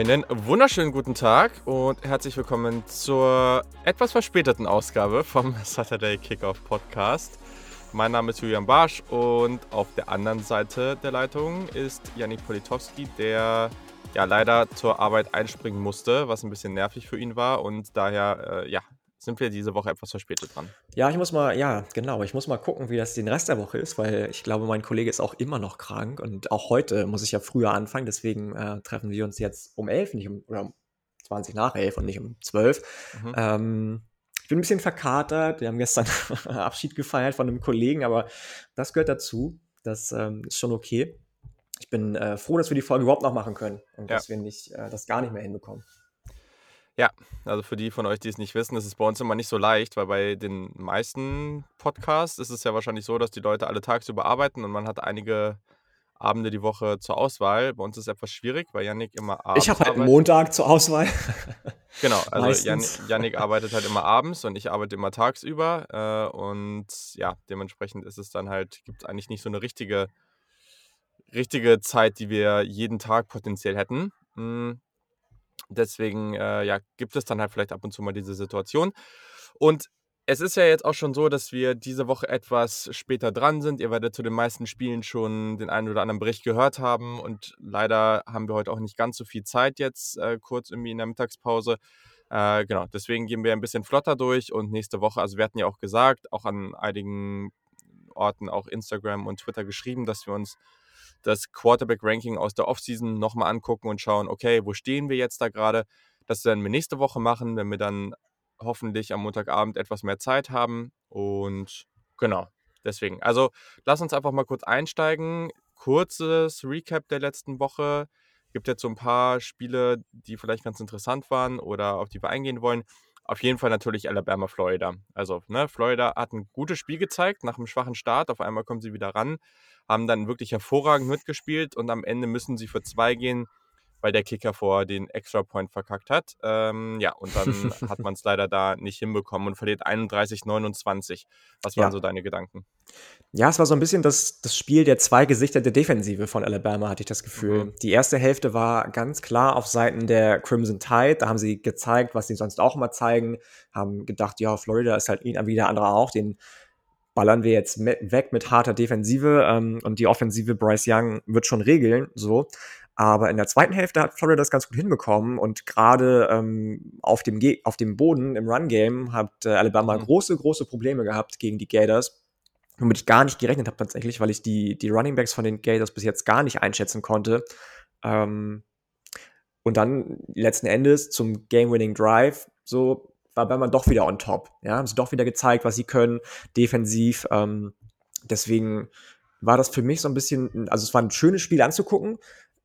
Einen wunderschönen guten Tag und herzlich willkommen zur etwas verspäteten Ausgabe vom Saturday Kickoff Podcast. Mein Name ist Julian Barsch und auf der anderen Seite der Leitung ist Janik Politowski, der ja leider zur Arbeit einspringen musste, was ein bisschen nervig für ihn war und daher äh, ja, sind wir diese Woche etwas verspätet dran. Ja, ich muss mal, ja, genau, ich muss mal gucken, wie das den Rest der Woche ist, weil ich glaube, mein Kollege ist auch immer noch krank und auch heute muss ich ja früher anfangen, deswegen äh, treffen wir uns jetzt um elf, nicht um, oder um 20 nach elf und nicht um zwölf. Mhm. Ähm, ich bin ein bisschen verkatert, wir haben gestern Abschied gefeiert von einem Kollegen, aber das gehört dazu, das ähm, ist schon okay. Ich bin äh, froh, dass wir die Folge überhaupt noch machen können und ja. dass wir nicht, äh, das gar nicht mehr hinbekommen. Ja, also für die von euch, die es nicht wissen, ist es bei uns immer nicht so leicht, weil bei den meisten Podcasts ist es ja wahrscheinlich so, dass die Leute alle tagsüber arbeiten und man hat einige Abende die Woche zur Auswahl. Bei uns ist es etwas schwierig, weil Yannick immer abends. Ich habe halt Montag zur Auswahl. genau, also Yannick, Yannick, arbeitet halt immer abends und ich arbeite immer tagsüber. Äh, und ja, dementsprechend ist es dann halt, gibt es eigentlich nicht so eine richtige, richtige Zeit, die wir jeden Tag potenziell hätten. Mhm. Deswegen äh, ja, gibt es dann halt vielleicht ab und zu mal diese Situation. Und es ist ja jetzt auch schon so, dass wir diese Woche etwas später dran sind. Ihr werdet zu den meisten Spielen schon den einen oder anderen Bericht gehört haben. Und leider haben wir heute auch nicht ganz so viel Zeit jetzt, äh, kurz irgendwie in der Mittagspause. Äh, genau, deswegen gehen wir ein bisschen flotter durch. Und nächste Woche, also wir hatten ja auch gesagt, auch an einigen Orten, auch Instagram und Twitter geschrieben, dass wir uns das Quarterback-Ranking aus der Offseason nochmal angucken und schauen, okay, wo stehen wir jetzt da gerade? Das werden wir nächste Woche machen, wenn wir dann hoffentlich am Montagabend etwas mehr Zeit haben. Und genau, deswegen. Also lass uns einfach mal kurz einsteigen. Kurzes Recap der letzten Woche. Gibt jetzt so ein paar Spiele, die vielleicht ganz interessant waren oder auf die wir eingehen wollen. Auf jeden Fall natürlich Alabama, Florida. Also, ne, Florida hat ein gutes Spiel gezeigt nach einem schwachen Start. Auf einmal kommen sie wieder ran haben dann wirklich hervorragend mitgespielt und am Ende müssen sie für zwei gehen, weil der Kicker vor den Extra Point verkackt hat. Ähm, ja, und dann hat man es leider da nicht hinbekommen und verliert 31-29. Was waren ja. so deine Gedanken? Ja, es war so ein bisschen das, das Spiel der zwei Gesichter der Defensive von Alabama, hatte ich das Gefühl. Mhm. Die erste Hälfte war ganz klar auf Seiten der Crimson Tide. Da haben sie gezeigt, was sie sonst auch immer zeigen. Haben gedacht, ja, Florida ist halt wie der andere auch. Den ballern wir jetzt weg mit harter Defensive ähm, und die Offensive Bryce Young wird schon regeln, so. Aber in der zweiten Hälfte hat Florida das ganz gut hinbekommen und gerade ähm, auf, dem auf dem Boden im Run-Game hat äh, Alabama mhm. große, große Probleme gehabt gegen die Gators, womit ich gar nicht gerechnet habe tatsächlich, weil ich die, die Running Backs von den Gators bis jetzt gar nicht einschätzen konnte. Ähm, und dann letzten Endes zum Game-Winning Drive so war Bergmann doch wieder on top. Ja, haben sie doch wieder gezeigt, was sie können, defensiv. Ähm, deswegen war das für mich so ein bisschen, also es war ein schönes Spiel anzugucken,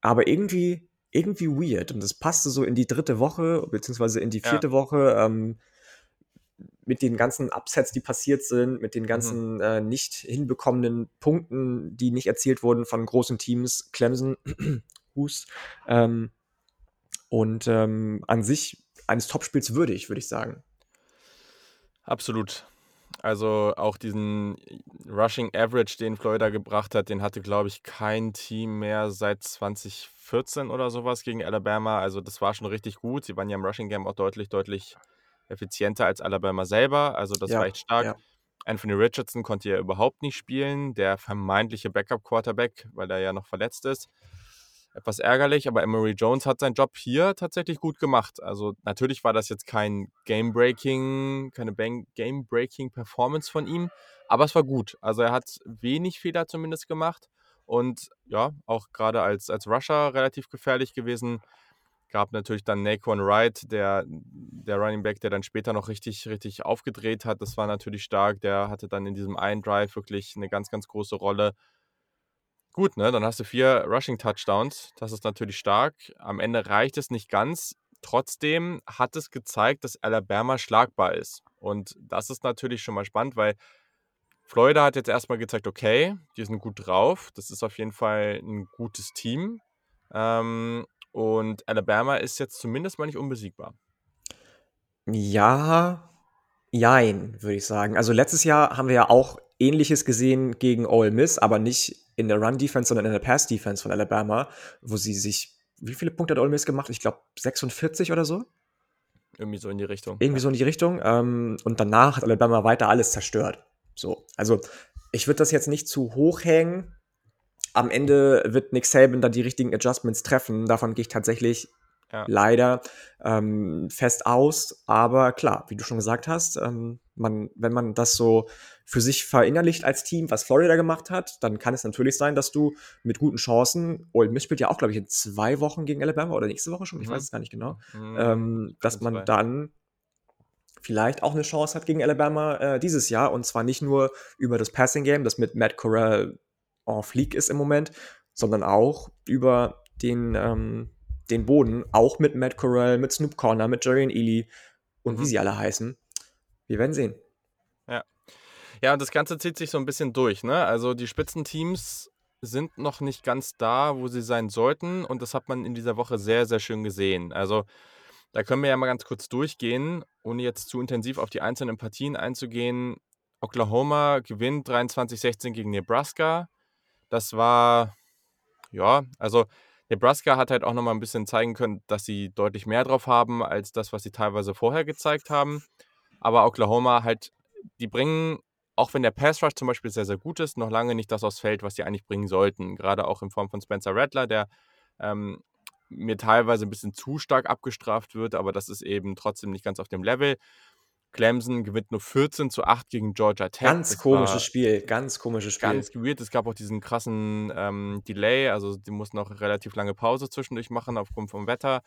aber irgendwie, irgendwie weird. Und das passte so in die dritte Woche, beziehungsweise in die vierte ja. Woche. Ähm, mit den ganzen Upsets, die passiert sind, mit den mhm. ganzen mhm. äh, nicht hinbekommenen Punkten, die nicht erzielt wurden von großen Teams, Clemson, Hus. Ähm, und ähm, an sich eines Topspiels würdig, würde ich sagen. Absolut. Also auch diesen Rushing Average, den Florida gebracht hat, den hatte, glaube ich, kein Team mehr seit 2014 oder sowas gegen Alabama. Also das war schon richtig gut. Sie waren ja im Rushing Game auch deutlich, deutlich effizienter als Alabama selber. Also das ja, war echt stark. Ja. Anthony Richardson konnte ja überhaupt nicht spielen, der vermeintliche Backup-Quarterback, weil er ja noch verletzt ist etwas ärgerlich, aber Emery Jones hat seinen Job hier tatsächlich gut gemacht. Also natürlich war das jetzt kein Game-Breaking, keine Game-Breaking-Performance von ihm, aber es war gut. Also er hat wenig Fehler zumindest gemacht und ja, auch gerade als, als Rusher relativ gefährlich gewesen. Gab natürlich dann Naquan Wright, der, der Running Back, der dann später noch richtig, richtig aufgedreht hat. Das war natürlich stark. Der hatte dann in diesem einen Drive wirklich eine ganz, ganz große Rolle Gut, ne? Dann hast du vier Rushing Touchdowns. Das ist natürlich stark. Am Ende reicht es nicht ganz. Trotzdem hat es gezeigt, dass Alabama schlagbar ist. Und das ist natürlich schon mal spannend, weil Florida hat jetzt erstmal gezeigt, okay, die sind gut drauf. Das ist auf jeden Fall ein gutes Team. Ähm, und Alabama ist jetzt zumindest mal nicht unbesiegbar. Ja, jein, würde ich sagen. Also letztes Jahr haben wir ja auch Ähnliches gesehen gegen Ole Miss, aber nicht in der Run-Defense, sondern in der Pass-Defense von Alabama, wo sie sich wie viele Punkte hat Ole Miss gemacht? Ich glaube 46 oder so. Irgendwie so in die Richtung. Irgendwie ja. so in die Richtung. Ähm, und danach hat Alabama weiter alles zerstört. So, also ich würde das jetzt nicht zu hoch hängen. Am Ende wird Nick Saban da die richtigen Adjustments treffen. Davon gehe ich tatsächlich ja. leider ähm, fest aus. Aber klar, wie du schon gesagt hast, ähm, man, wenn man das so für sich verinnerlicht als Team, was Florida gemacht hat, dann kann es natürlich sein, dass du mit guten Chancen, Ole Miss spielt ja auch, glaube ich, in zwei Wochen gegen Alabama oder nächste Woche schon, ich mhm. weiß es gar nicht genau, mhm. ähm, dass man zwei. dann vielleicht auch eine Chance hat gegen Alabama äh, dieses Jahr und zwar nicht nur über das Passing Game, das mit Matt Corral en fleek ist im Moment, sondern auch über den, ähm, den Boden, auch mit Matt Corral, mit Snoop Corner, mit Jarian Ely und mhm. wie sie alle heißen. Wir werden sehen. Ja. Ja, und das Ganze zieht sich so ein bisschen durch, ne? Also die Spitzenteams sind noch nicht ganz da, wo sie sein sollten. Und das hat man in dieser Woche sehr, sehr schön gesehen. Also da können wir ja mal ganz kurz durchgehen, ohne jetzt zu intensiv auf die einzelnen Partien einzugehen. Oklahoma gewinnt 23-16 gegen Nebraska. Das war, ja, also Nebraska hat halt auch nochmal ein bisschen zeigen können, dass sie deutlich mehr drauf haben als das, was sie teilweise vorher gezeigt haben. Aber Oklahoma halt, die bringen, auch wenn der Pass Rush zum Beispiel sehr, sehr gut ist, noch lange nicht das aufs Feld, was sie eigentlich bringen sollten. Gerade auch in Form von Spencer Rattler, der ähm, mir teilweise ein bisschen zu stark abgestraft wird, aber das ist eben trotzdem nicht ganz auf dem Level. Clemson gewinnt nur 14 zu 8 gegen Georgia Tech. Ganz das komisches Spiel, ganz komisches Spiel. Ganz weird. Es gab auch diesen krassen ähm, Delay, also die mussten noch relativ lange Pause zwischendurch machen aufgrund vom Wetter.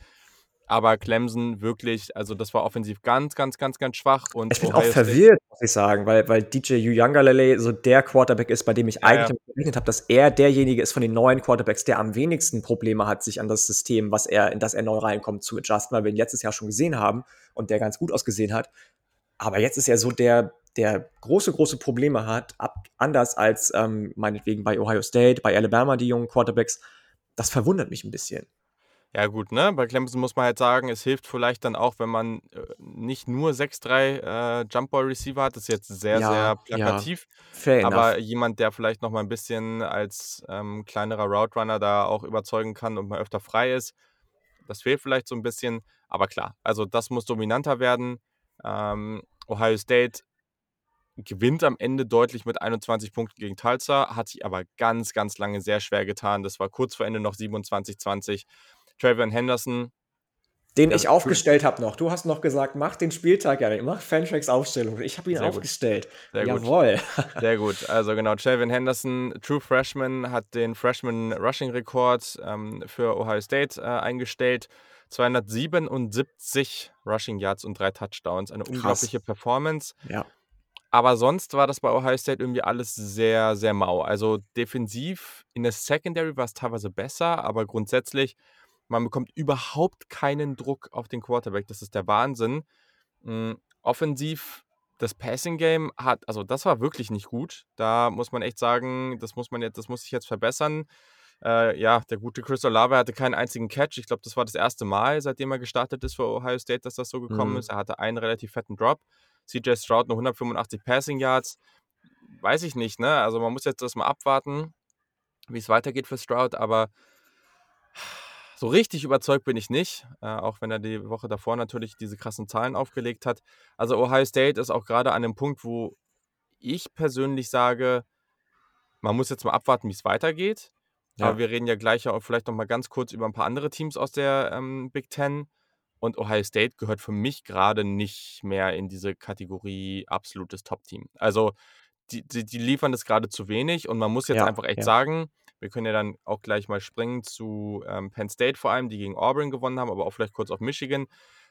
Aber Clemson wirklich, also das war offensiv ganz, ganz, ganz, ganz schwach. Und ich bin Ohio auch verwirrt, muss ich sagen, weil, weil DJ Uyangalele so der Quarterback ist, bei dem ich ja, eigentlich ja. gerechnet habe, dass er derjenige ist von den neuen Quarterbacks, der am wenigsten Probleme hat, sich an das System, was er, in das er neu reinkommt, zu adjusten, weil wir ihn letztes Jahr schon gesehen haben und der ganz gut ausgesehen hat. Aber jetzt ist er so der, der große, große Probleme hat, ab, anders als ähm, meinetwegen bei Ohio State, bei Alabama, die jungen Quarterbacks. Das verwundert mich ein bisschen. Ja, gut, ne? Bei Clemson muss man halt sagen, es hilft vielleicht dann auch, wenn man äh, nicht nur 6-3 äh, Jumpball-Receiver hat. Das ist jetzt sehr, ja, sehr plakativ. Ja. aber enough. jemand, der vielleicht noch mal ein bisschen als ähm, kleinerer Route Runner da auch überzeugen kann und mal öfter frei ist. Das fehlt vielleicht so ein bisschen. Aber klar, also das muss dominanter werden. Ähm, Ohio State gewinnt am Ende deutlich mit 21 Punkten gegen Tulsa, hat sich aber ganz, ganz lange sehr schwer getan. Das war kurz vor Ende noch 27-20. Travion Henderson. Den ich aufgestellt habe noch. Du hast noch gesagt, mach den Spieltag ja, mach Fantracks Aufstellung. Ich habe ihn Sehr aufgestellt. Sehr Jawohl. Gut. Sehr gut. Also genau, Travion Henderson, True Freshman, hat den Freshman Rushing Rekord ähm, für Ohio State äh, eingestellt. 277 Rushing Yards und drei Touchdowns. Eine Krass. unglaubliche Performance. Ja. Aber sonst war das bei Ohio State irgendwie alles sehr, sehr mau. Also defensiv in der Secondary war es teilweise besser, aber grundsätzlich man bekommt überhaupt keinen Druck auf den Quarterback. Das ist der Wahnsinn. Mhm. Offensiv, das Passing Game hat, also das war wirklich nicht gut. Da muss man echt sagen, das muss man jetzt, das muss sich jetzt verbessern. Äh, ja, der gute Crystal Lava hatte keinen einzigen Catch. Ich glaube, das war das erste Mal, seitdem er gestartet ist für Ohio State, dass das so gekommen mhm. ist. Er hatte einen relativ fetten Drop. CJ Stroud nur 185 Passing Yards. Weiß ich nicht, ne? Also man muss jetzt erstmal abwarten, wie es weitergeht für Stroud, aber so richtig überzeugt bin ich nicht, äh, auch wenn er die Woche davor natürlich diese krassen Zahlen aufgelegt hat. Also Ohio State ist auch gerade an dem Punkt, wo ich persönlich sage, man muss jetzt mal abwarten, wie es weitergeht. Ja. Aber wir reden ja gleich auch vielleicht noch mal ganz kurz über ein paar andere Teams aus der ähm, Big Ten. Und Ohio State gehört für mich gerade nicht mehr in diese Kategorie absolutes Top-Team. Also die, die, die, liefern das gerade zu wenig und man muss jetzt ja, einfach echt ja. sagen, wir können ja dann auch gleich mal springen zu ähm, Penn State vor allem, die gegen Auburn gewonnen haben, aber auch vielleicht kurz auf Michigan.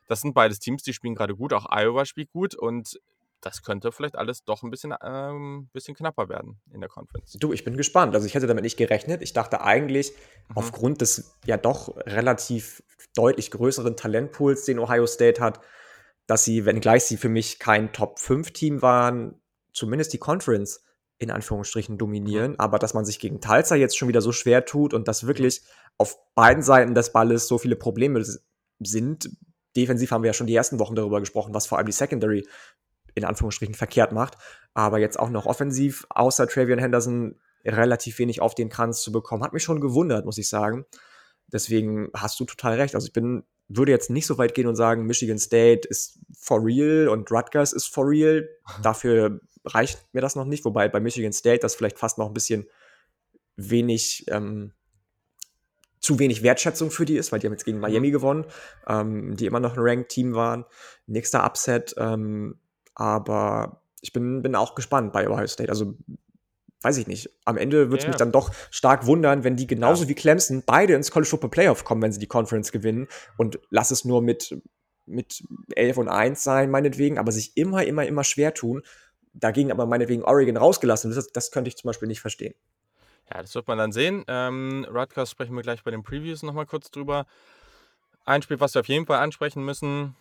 Das sind beides Teams, die spielen gerade gut. Auch Iowa spielt gut und das könnte vielleicht alles doch ein bisschen, ähm, bisschen knapper werden in der Conference. Du, ich bin gespannt. Also ich hätte damit nicht gerechnet. Ich dachte eigentlich, mhm. aufgrund des ja doch relativ deutlich größeren Talentpools, den Ohio State hat, dass sie, wenngleich sie für mich kein Top-5-Team waren, zumindest die Conference in Anführungsstrichen dominieren, mhm. aber dass man sich gegen Tulsa jetzt schon wieder so schwer tut und dass wirklich auf beiden Seiten des Balles so viele Probleme sind. Defensiv haben wir ja schon die ersten Wochen darüber gesprochen, was vor allem die Secondary in Anführungsstrichen verkehrt macht, aber jetzt auch noch offensiv, außer Travion Henderson, relativ wenig auf den Kranz zu bekommen, hat mich schon gewundert, muss ich sagen. Deswegen hast du total recht. Also ich bin, würde jetzt nicht so weit gehen und sagen, Michigan State ist for real und Rutgers ist for real. Dafür reicht mir das noch nicht, wobei bei Michigan State das vielleicht fast noch ein bisschen wenig, ähm, zu wenig Wertschätzung für die ist, weil die haben jetzt gegen Miami mhm. gewonnen, ähm, die immer noch ein Ranked-Team waren. Nächster Upset, ähm, aber ich bin, bin auch gespannt bei Ohio State. Also weiß ich nicht. Am Ende würde es ja, mich dann doch stark wundern, wenn die genauso ja. wie Clemson beide ins College Football Playoff kommen, wenn sie die Conference gewinnen und lass es nur mit, mit 11 und 1 sein, meinetwegen, aber sich immer, immer, immer schwer tun. Dagegen aber meinetwegen Oregon rausgelassen. Das, das könnte ich zum Beispiel nicht verstehen. Ja, das wird man dann sehen. Ähm, Rutgers sprechen wir gleich bei den Previews nochmal kurz drüber. Ein Spiel, was wir auf jeden Fall ansprechen müssen,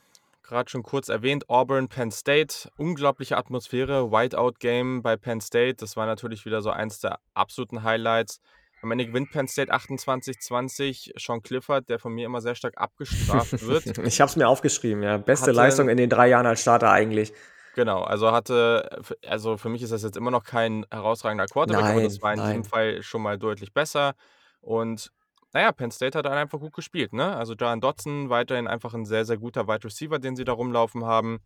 gerade schon kurz erwähnt, Auburn, Penn State. Unglaubliche Atmosphäre, Whiteout-Game bei Penn State. Das war natürlich wieder so eins der absoluten Highlights. Am Ende gewinnt Penn State 28-20. Sean Clifford, der von mir immer sehr stark abgestraft wird. ich habe es mir aufgeschrieben, ja. Beste hatte, Leistung in den drei Jahren als Starter eigentlich. Genau, also hatte, also für mich ist das jetzt immer noch kein herausragender Quarterback, nein, aber das war in nein. diesem Fall schon mal deutlich besser. Und naja, Penn State hat dann einfach gut gespielt. Ne? Also John Dotson weiterhin einfach ein sehr, sehr guter Wide Receiver, den sie da rumlaufen haben.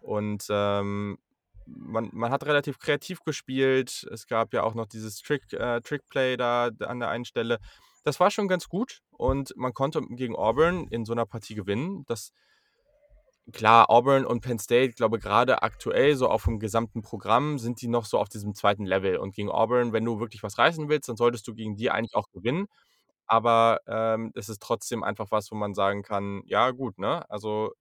Und ähm, man, man hat relativ kreativ gespielt. Es gab ja auch noch dieses Trick, äh, Trickplay da an der einen Stelle. Das war schon ganz gut und man konnte gegen Auburn in so einer Partie gewinnen. Das, klar, Auburn und Penn State, glaube gerade aktuell, so auf dem gesamten Programm, sind die noch so auf diesem zweiten Level. Und gegen Auburn, wenn du wirklich was reißen willst, dann solltest du gegen die eigentlich auch gewinnen. Aber ähm, es ist trotzdem einfach was, wo man sagen kann, ja gut, ne? Also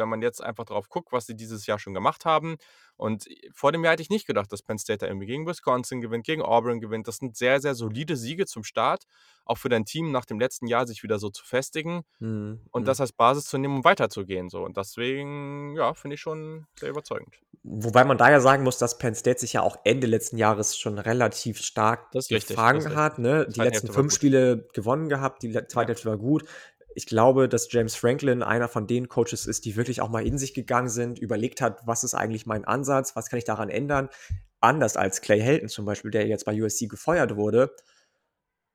wenn man jetzt einfach drauf guckt, was sie dieses Jahr schon gemacht haben. Und vor dem Jahr hätte ich nicht gedacht, dass Penn State da irgendwie gegen Wisconsin gewinnt, gegen Auburn gewinnt. Das sind sehr, sehr solide Siege zum Start, auch für dein Team nach dem letzten Jahr sich wieder so zu festigen mhm. und das als Basis zu nehmen, um weiterzugehen. So. Und deswegen, ja, finde ich schon sehr überzeugend. Wobei man da ja sagen muss, dass Penn State sich ja auch Ende letzten Jahres schon relativ stark gefangen hat. Ne? Die letzten fünf Spiele gewonnen gehabt, die zweite Hälfte war gut ich glaube, dass James Franklin einer von den Coaches ist, die wirklich auch mal in sich gegangen sind, überlegt hat, was ist eigentlich mein Ansatz, was kann ich daran ändern. Anders als Clay Helton zum Beispiel, der jetzt bei USC gefeuert wurde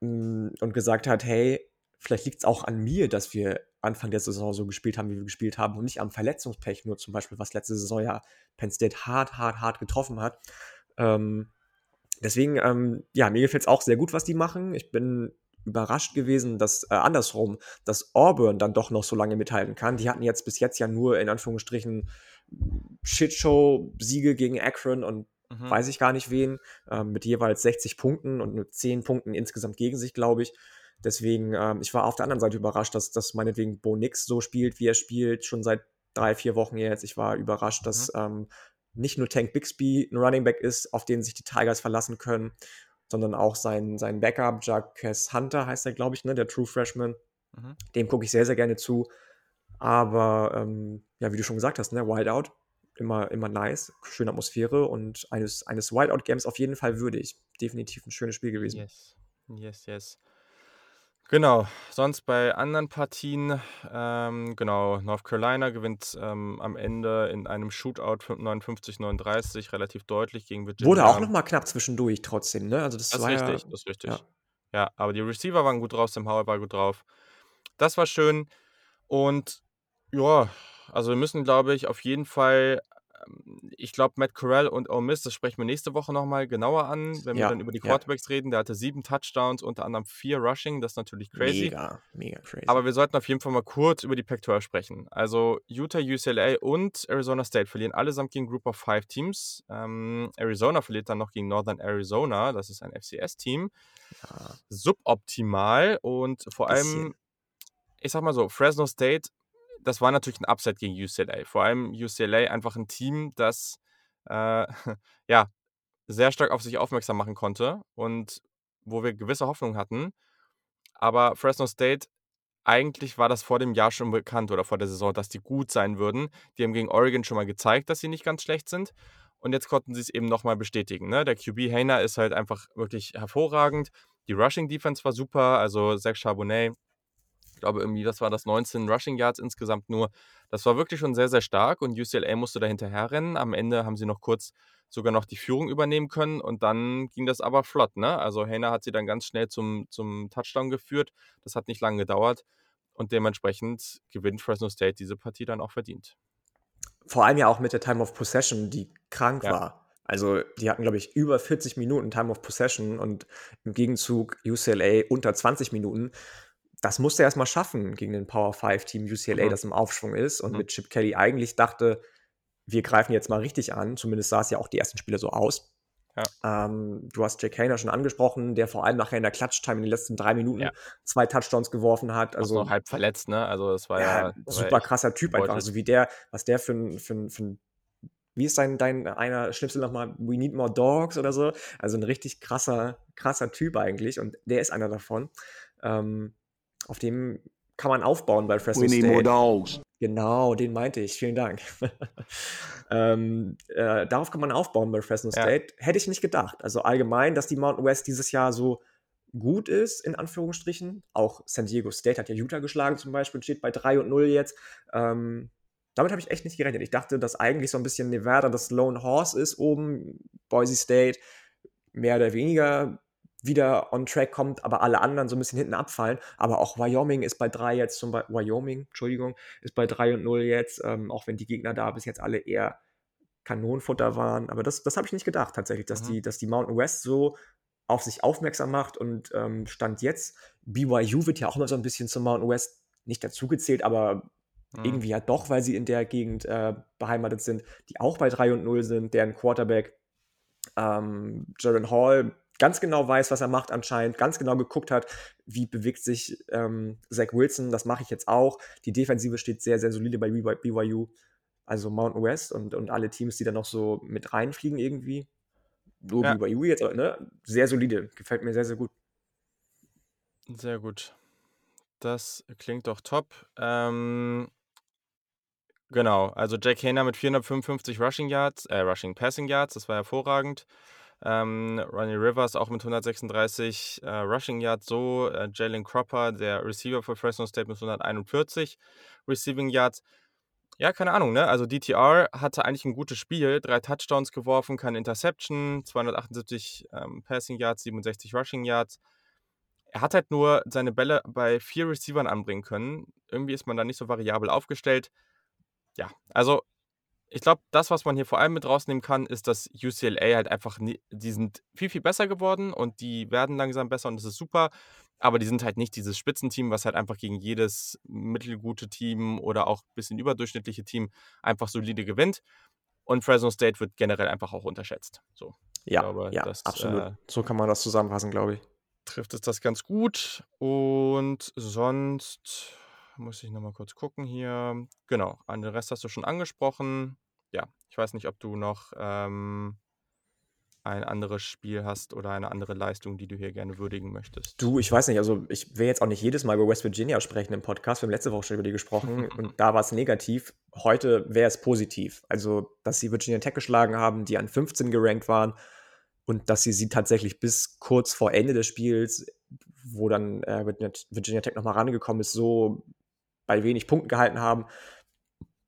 mm, und gesagt hat, hey, vielleicht liegt es auch an mir, dass wir Anfang der Saison so gespielt haben, wie wir gespielt haben und nicht am Verletzungspech, nur zum Beispiel, was letzte Saison ja Penn State hart, hart, hart getroffen hat. Ähm, deswegen, ähm, ja, mir gefällt es auch sehr gut, was die machen. Ich bin überrascht gewesen, dass äh, andersrum, dass Auburn dann doch noch so lange mithalten kann. Die hatten jetzt bis jetzt ja nur in Anführungsstrichen Shitshow-Siege gegen Akron und mhm. weiß ich gar nicht wen, äh, mit jeweils 60 Punkten und mit 10 Punkten insgesamt gegen sich, glaube ich. Deswegen, ähm, ich war auf der anderen Seite überrascht, dass, dass meinetwegen Bo Nix so spielt, wie er spielt, schon seit drei, vier Wochen jetzt. Ich war überrascht, mhm. dass ähm, nicht nur Tank Bixby ein Running Back ist, auf den sich die Tigers verlassen können, sondern auch sein, sein Backup, Jacques Hunter heißt er, glaube ich, ne, der True Freshman. Mhm. Dem gucke ich sehr, sehr gerne zu. Aber ähm, ja, wie du schon gesagt hast, ne, Wideout, immer, immer nice, schöne Atmosphäre und eines, eines Wideout-Games auf jeden Fall würdig. Definitiv ein schönes Spiel gewesen. Yes, yes, yes. Genau, sonst bei anderen Partien, ähm, genau, North Carolina gewinnt ähm, am Ende in einem Shootout 59-39 relativ deutlich gegen Virginia. Wurde auch nochmal knapp zwischendurch trotzdem, ne? Also das, das ist richtig, ja, das ist richtig. Ja. ja. aber die Receiver waren gut drauf, Sam Howell war gut drauf. Das war schön. Und ja, also wir müssen, glaube ich, auf jeden Fall ich glaube, Matt Corral und Ole Miss, das sprechen wir nächste Woche nochmal genauer an, wenn wir dann über die ja. Quarterbacks reden. Der hatte sieben Touchdowns, unter anderem vier Rushing, das ist natürlich crazy. Mega, mega crazy. Aber wir sollten auf jeden Fall mal kurz über die Pac-12 sprechen. Also Utah, UCLA und Arizona State verlieren allesamt gegen Group of Five Teams. Ähm, Arizona verliert dann noch gegen Northern Arizona, das ist ein FCS-Team. Ja. Suboptimal und vor allem, ich sag mal so, Fresno State das war natürlich ein Upset gegen UCLA. Vor allem UCLA einfach ein Team, das äh, ja sehr stark auf sich aufmerksam machen konnte und wo wir gewisse Hoffnung hatten. Aber Fresno State, eigentlich war das vor dem Jahr schon bekannt oder vor der Saison, dass die gut sein würden. Die haben gegen Oregon schon mal gezeigt, dass sie nicht ganz schlecht sind. Und jetzt konnten sie es eben nochmal bestätigen. Ne? Der QB Hayner ist halt einfach wirklich hervorragend. Die Rushing Defense war super. Also Zach Charbonnet Ich glaube, irgendwie, das war das 19 Rushing Yards insgesamt nur. Das war wirklich schon sehr, sehr stark und UCLA musste da hinterher rennen. Am Ende haben sie noch kurz sogar noch die Führung übernehmen können und dann ging das aber flott. Ne? Also Hayner hat sie dann ganz schnell zum, zum Touchdown geführt. Das hat nicht lange gedauert und dementsprechend gewinnt Fresno State diese Partie dann auch verdient. Vor allem ja auch mit der Time of Possession, die krank ja. war. Also die hatten, glaube ich, über 40 Minuten Time of Possession und im Gegenzug UCLA unter 20 Minuten. Das musste er erstmal schaffen gegen den Power 5 Team UCLA, mhm. das im Aufschwung ist und mhm. mit Chip Kelly eigentlich dachte, wir greifen jetzt mal richtig an. Zumindest sah es ja auch die ersten Spiele so aus. Ja. Ähm, du hast Jake Hayner schon angesprochen, der vor allem nachher in der Clutch-Time in den letzten drei Minuten ja. zwei Touchdowns geworfen hat. Also auch halb verletzt, ne? Also das war ja, ja super krasser Typ einfach. Also wie der, was der für ein, für für wie ist dein, dein einer Schnipsel nochmal, We Need More Dogs oder so? Also ein richtig krasser, krasser Typ eigentlich und der ist einer davon. Ähm, auf dem kann man aufbauen bei Fresno We State. Need More Dogs. Genau, den meinte ich. Vielen Dank. ähm, äh, darauf kann man aufbauen bei Fresno State. Ja. Hätte ich nicht gedacht. Also allgemein, dass die Mountain West dieses Jahr so gut ist, in Anführungsstrichen. Auch San Diego State hat ja Utah geschlagen zum Beispiel, steht bei 3 und 0 jetzt. Ähm, damit habe ich echt nicht gerechnet. Ich dachte, dass eigentlich so ein bisschen Nevada das Lone Horse ist oben, Boise State mehr oder weniger wieder on track kommt, aber alle anderen so ein bisschen hinten abfallen. Aber auch Wyoming ist bei 3 jetzt zum Beispiel, Wyoming, Entschuldigung, ist bei 3 und 0 jetzt, ähm, auch wenn die Gegner da bis jetzt alle eher Kanonenfutter waren. Aber das, das habe ich nicht gedacht tatsächlich, dass, mhm. die, dass die Mountain West so auf sich aufmerksam macht und ähm, Stand jetzt, BYU wird ja auch immer so ein bisschen zum Mountain West nicht dazugezählt, aber mhm. irgendwie ja doch, weil sie in der Gegend äh, beheimatet sind, die auch bei 3 und 0 sind, deren Quarterback ähm, Jaron Hall ganz genau weiß, was er macht anscheinend, ganz genau geguckt hat, wie bewegt sich ähm, Zach Wilson, das mache ich jetzt auch. Die Defensive steht sehr, sehr solide bei BYU, also Mountain West und, und alle Teams, die da noch so mit reinfliegen irgendwie. Nur ja. BYU jetzt, ne? Sehr solide, gefällt mir sehr, sehr gut. Sehr gut. Das klingt doch top. Ähm, genau, also Jack Hayner mit 455 Rushing Yards, äh, Rushing Passing Yards, das war hervorragend. Ähm, Ronnie Rivers auch mit 136 äh, Rushing Yards so. Äh, Jalen Cropper, der Receiver für Fresno State mit 141 Receiving Yards. Ja, keine Ahnung, ne? Also DTR hatte eigentlich ein gutes Spiel, drei Touchdowns geworfen, keine Interception, 278 ähm, Passing Yards, 67 Rushing Yards. Er hat halt nur seine Bälle bei vier Receivern anbringen können. Irgendwie ist man da nicht so variabel aufgestellt. Ja, also ich glaube, das, was man hier vor allem mit rausnehmen kann, ist, dass UCLA halt einfach, die sind viel, viel besser geworden und die werden langsam besser und das ist super. Aber die sind halt nicht dieses Spitzenteam, was halt einfach gegen jedes mittelgute Team oder auch ein bisschen überdurchschnittliche Team einfach solide gewinnt. Und Fresno State wird generell einfach auch unterschätzt. So, ja, glaube, ja das, absolut. Äh, so kann man das zusammenfassen, glaube ich. Trifft es das ganz gut. Und sonst muss ich nochmal kurz gucken hier. Genau, an den Rest hast du schon angesprochen. Ja, ich weiß nicht, ob du noch ähm, ein anderes Spiel hast oder eine andere Leistung, die du hier gerne würdigen möchtest. Du, ich weiß nicht, also ich will jetzt auch nicht jedes Mal über West Virginia sprechen im Podcast. Wir haben letzte Woche schon über die gesprochen und da war es negativ. Heute wäre es positiv. Also, dass sie Virginia Tech geschlagen haben, die an 15 gerankt waren und dass sie sie tatsächlich bis kurz vor Ende des Spiels, wo dann äh, Virginia Tech nochmal rangekommen ist, so bei wenig Punkten gehalten haben,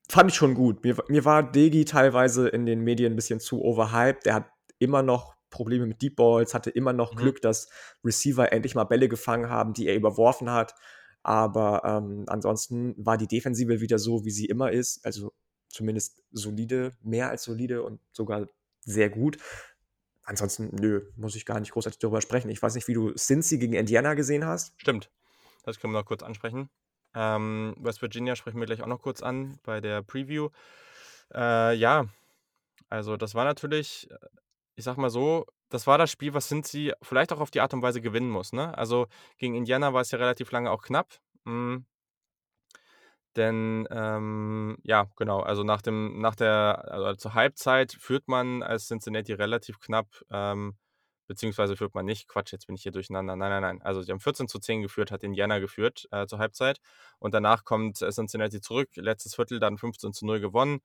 fand ich schon gut. Mir, mir war Degi teilweise in den Medien ein bisschen zu overhyped. Der hat immer noch Probleme mit Deep Balls, hatte immer noch mhm. Glück, dass Receiver endlich mal Bälle gefangen haben, die er überworfen hat. Aber ähm, ansonsten war die Defensive wieder so, wie sie immer ist. Also zumindest solide, mehr als solide und sogar sehr gut. Ansonsten, nö, muss ich gar nicht großartig darüber sprechen. Ich weiß nicht, wie du Cincy gegen Indiana gesehen hast. Stimmt. Das können wir noch kurz ansprechen. Ähm, West Virginia sprechen wir gleich auch noch kurz an bei der Preview. Äh, ja, also das war natürlich, äh, ich sag mal so, das war das Spiel, was sind sie vielleicht auch auf die Art und Weise gewinnen muss. Ne? Also gegen Indiana war es ja relativ lange auch knapp. Mhm. Denn ähm, ja, genau, also nach dem, nach der, also zur Halbzeit führt man als Cincinnati relativ knapp. Ähm, beziehungsweise führt man nicht. Quatsch, jetzt bin ich hier durcheinander. Nein, nein, nein. Also sie haben 14 zu 10 geführt, hat Indiana geführt äh, zur Halbzeit. Und danach kommt äh, Cincinnati zurück, letztes Viertel dann 15 zu 0 gewonnen.